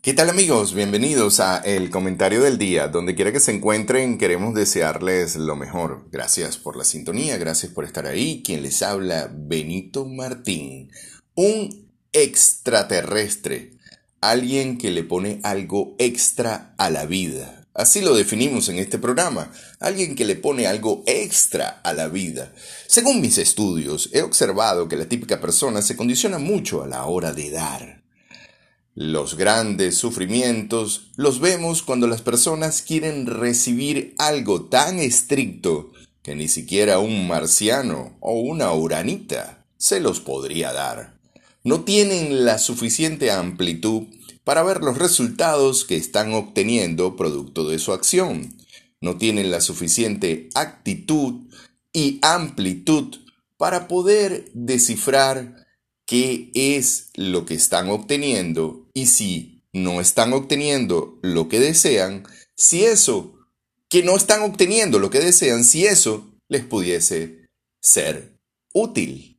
¿Qué tal amigos? Bienvenidos a El Comentario del Día. Donde quiera que se encuentren, queremos desearles lo mejor. Gracias por la sintonía, gracias por estar ahí. Quien les habla, Benito Martín. Un extraterrestre. Alguien que le pone algo extra a la vida. Así lo definimos en este programa. Alguien que le pone algo extra a la vida. Según mis estudios, he observado que la típica persona se condiciona mucho a la hora de dar. Los grandes sufrimientos los vemos cuando las personas quieren recibir algo tan estricto que ni siquiera un marciano o una uranita se los podría dar. No tienen la suficiente amplitud para ver los resultados que están obteniendo producto de su acción. No tienen la suficiente actitud y amplitud para poder descifrar qué es lo que están obteniendo y si no están obteniendo lo que desean, si eso, que no están obteniendo lo que desean, si eso les pudiese ser útil.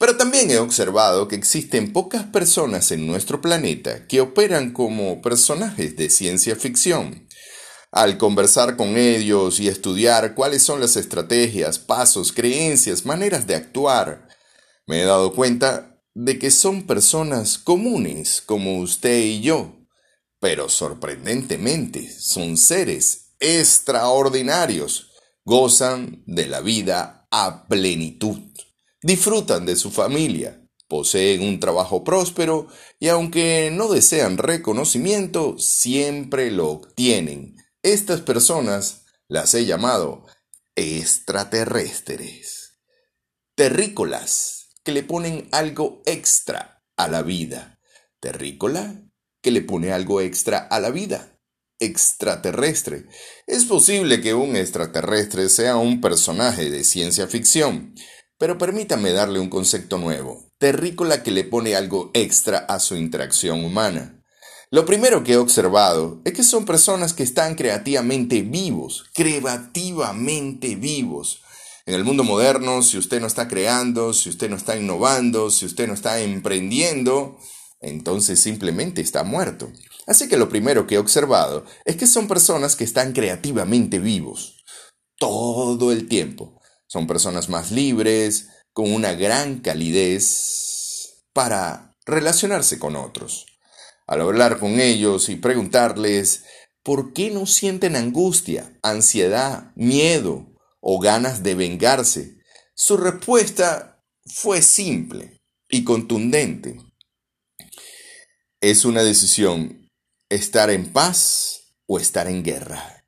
Pero también he observado que existen pocas personas en nuestro planeta que operan como personajes de ciencia ficción. Al conversar con ellos y estudiar cuáles son las estrategias, pasos, creencias, maneras de actuar, me he dado cuenta de que son personas comunes como usted y yo, pero sorprendentemente son seres extraordinarios, gozan de la vida a plenitud, disfrutan de su familia, poseen un trabajo próspero y aunque no desean reconocimiento, siempre lo obtienen. Estas personas las he llamado extraterrestres, terrícolas que le ponen algo extra a la vida. Terrícola, que le pone algo extra a la vida. Extraterrestre. Es posible que un extraterrestre sea un personaje de ciencia ficción, pero permítame darle un concepto nuevo. Terrícola que le pone algo extra a su interacción humana. Lo primero que he observado es que son personas que están creativamente vivos, creativamente vivos. En el mundo moderno, si usted no está creando, si usted no está innovando, si usted no está emprendiendo, entonces simplemente está muerto. Así que lo primero que he observado es que son personas que están creativamente vivos todo el tiempo. Son personas más libres, con una gran calidez para relacionarse con otros. Al hablar con ellos y preguntarles por qué no sienten angustia, ansiedad, miedo, o ganas de vengarse? Su respuesta fue simple y contundente. Es una decisión estar en paz o estar en guerra.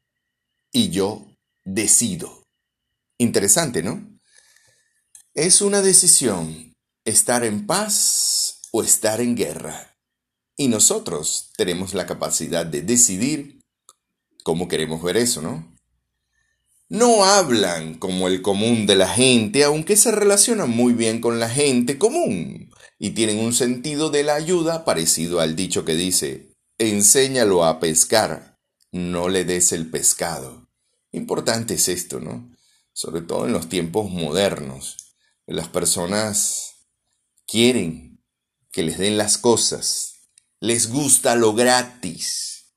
Y yo decido. Interesante, ¿no? Es una decisión estar en paz o estar en guerra. Y nosotros tenemos la capacidad de decidir cómo queremos ver eso, ¿no? No hablan como el común de la gente, aunque se relacionan muy bien con la gente común y tienen un sentido de la ayuda parecido al dicho que dice, enséñalo a pescar, no le des el pescado. Importante es esto, ¿no? Sobre todo en los tiempos modernos. Las personas quieren que les den las cosas, les gusta lo gratis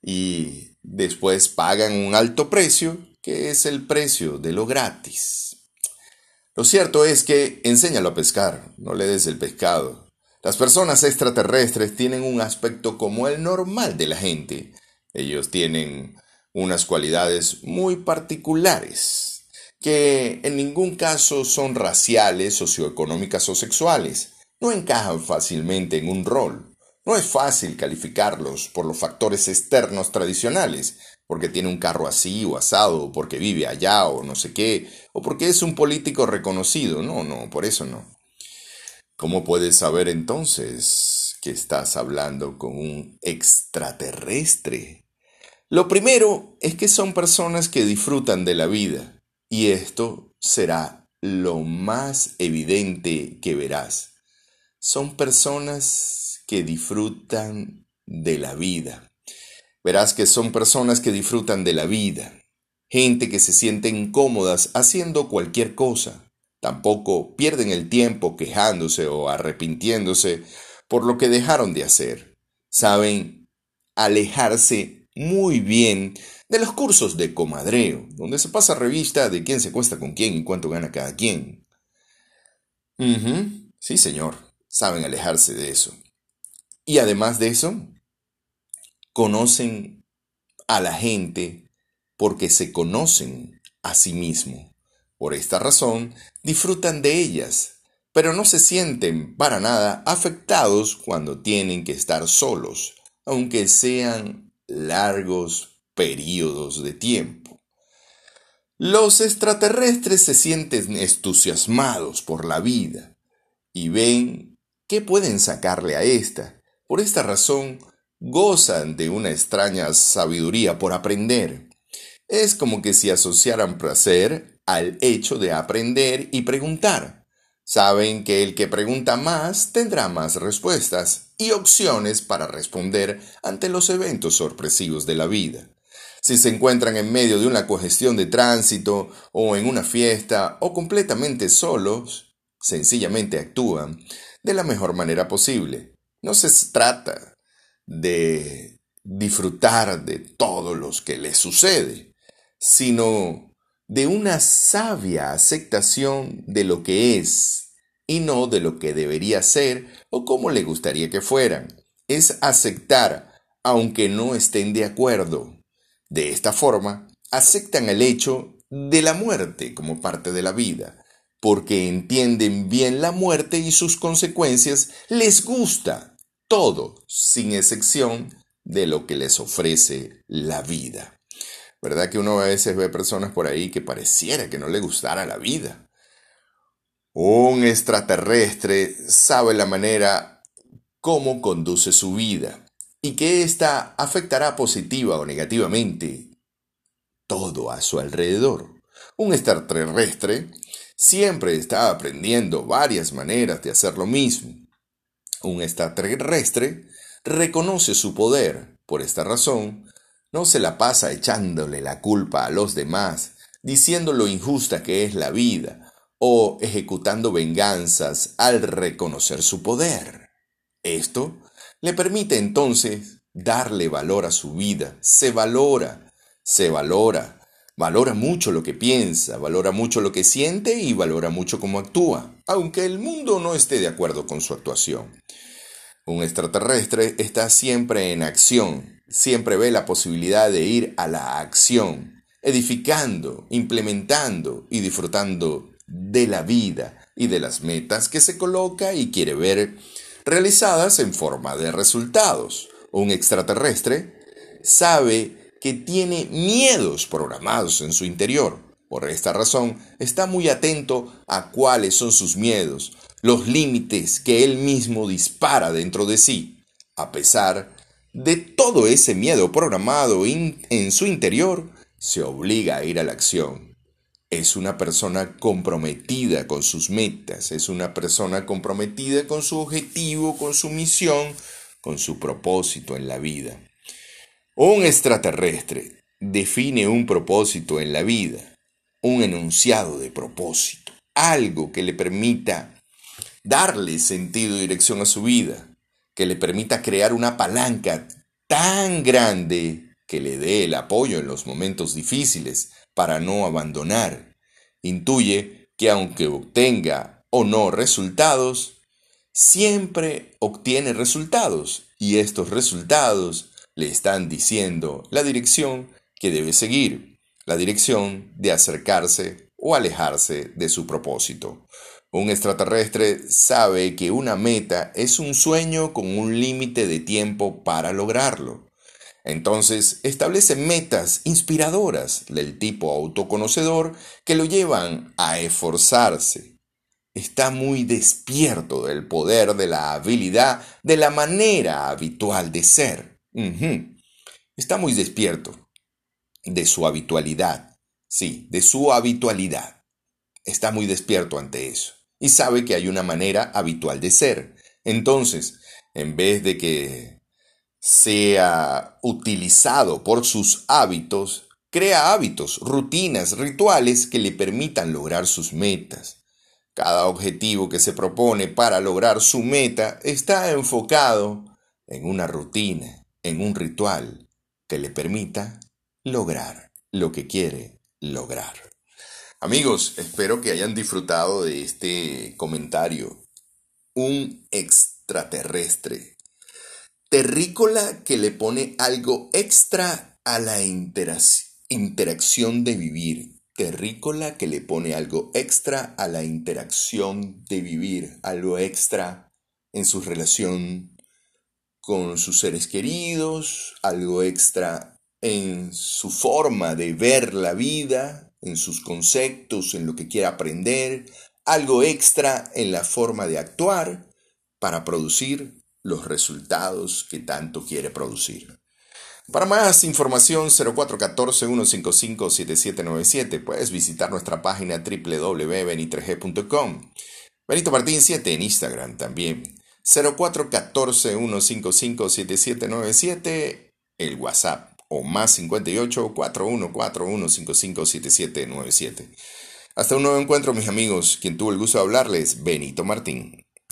y después pagan un alto precio que es el precio de lo gratis. Lo cierto es que enséñalo a pescar, no le des el pescado. Las personas extraterrestres tienen un aspecto como el normal de la gente. Ellos tienen unas cualidades muy particulares, que en ningún caso son raciales, socioeconómicas o sexuales. No encajan fácilmente en un rol. No es fácil calificarlos por los factores externos tradicionales, porque tiene un carro así o asado, o porque vive allá o no sé qué, o porque es un político reconocido. No, no, por eso no. ¿Cómo puedes saber entonces que estás hablando con un extraterrestre? Lo primero es que son personas que disfrutan de la vida, y esto será lo más evidente que verás. Son personas que disfrutan de la vida. Verás que son personas que disfrutan de la vida, gente que se sienten cómodas haciendo cualquier cosa. Tampoco pierden el tiempo quejándose o arrepintiéndose por lo que dejaron de hacer. saben alejarse muy bien de los cursos de comadreo, donde se pasa revista de quién se cuesta con quién y cuánto gana cada quien. Sí, señor, saben alejarse de eso. Y además de eso, conocen a la gente porque se conocen a sí mismos. Por esta razón, disfrutan de ellas, pero no se sienten para nada afectados cuando tienen que estar solos, aunque sean largos periodos de tiempo. Los extraterrestres se sienten entusiasmados por la vida y ven qué pueden sacarle a esta. Por esta razón, gozan de una extraña sabiduría por aprender. Es como que si asociaran placer al hecho de aprender y preguntar. Saben que el que pregunta más tendrá más respuestas y opciones para responder ante los eventos sorpresivos de la vida. Si se encuentran en medio de una congestión de tránsito o en una fiesta o completamente solos, sencillamente actúan de la mejor manera posible. No se trata de disfrutar de todo lo que les sucede, sino de una sabia aceptación de lo que es y no de lo que debería ser o como le gustaría que fueran. Es aceptar aunque no estén de acuerdo. De esta forma, aceptan el hecho de la muerte como parte de la vida, porque entienden bien la muerte y sus consecuencias, les gusta todo, sin excepción de lo que les ofrece la vida. ¿Verdad que uno a veces ve personas por ahí que pareciera que no le gustara la vida? Un extraterrestre sabe la manera cómo conduce su vida y que ésta afectará positiva o negativamente todo a su alrededor. Un extraterrestre siempre está aprendiendo varias maneras de hacer lo mismo un extraterrestre reconoce su poder. Por esta razón, no se la pasa echándole la culpa a los demás, diciendo lo injusta que es la vida, o ejecutando venganzas al reconocer su poder. Esto le permite entonces darle valor a su vida. Se valora, se valora, valora mucho lo que piensa, valora mucho lo que siente y valora mucho cómo actúa, aunque el mundo no esté de acuerdo con su actuación. Un extraterrestre está siempre en acción, siempre ve la posibilidad de ir a la acción, edificando, implementando y disfrutando de la vida y de las metas que se coloca y quiere ver realizadas en forma de resultados. Un extraterrestre sabe que tiene miedos programados en su interior. Por esta razón, está muy atento a cuáles son sus miedos, los límites que él mismo dispara dentro de sí, a pesar de todo ese miedo programado en su interior, se obliga a ir a la acción. Es una persona comprometida con sus metas, es una persona comprometida con su objetivo, con su misión, con su propósito en la vida. Un extraterrestre define un propósito en la vida, un enunciado de propósito, algo que le permita darle sentido y dirección a su vida, que le permita crear una palanca tan grande que le dé el apoyo en los momentos difíciles para no abandonar. Intuye que aunque obtenga o no resultados, siempre obtiene resultados y estos resultados le están diciendo la dirección que debe seguir, la dirección de acercarse o alejarse de su propósito. Un extraterrestre sabe que una meta es un sueño con un límite de tiempo para lograrlo. Entonces establece metas inspiradoras del tipo autoconocedor que lo llevan a esforzarse. Está muy despierto del poder de la habilidad de la manera habitual de ser. Está muy despierto de su habitualidad. Sí, de su habitualidad. Está muy despierto ante eso y sabe que hay una manera habitual de ser. Entonces, en vez de que sea utilizado por sus hábitos, crea hábitos, rutinas, rituales que le permitan lograr sus metas. Cada objetivo que se propone para lograr su meta está enfocado en una rutina, en un ritual que le permita lograr lo que quiere lograr. Amigos, espero que hayan disfrutado de este comentario. Un extraterrestre. Terrícola que le pone algo extra a la interacción de vivir. Terrícola que le pone algo extra a la interacción de vivir, algo extra en su relación con sus seres queridos, algo extra en su forma de ver la vida, en sus conceptos, en lo que quiere aprender, algo extra en la forma de actuar para producir los resultados que tanto quiere producir. Para más información 0414-155-7797 puedes visitar nuestra página www.beni3g.com. Benito Martín 7 en Instagram también. 0414-155-7797 el WhatsApp o más 58 4141 557797. Hasta un nuevo encuentro, mis amigos. Quien tuvo el gusto de hablarles, Benito Martín.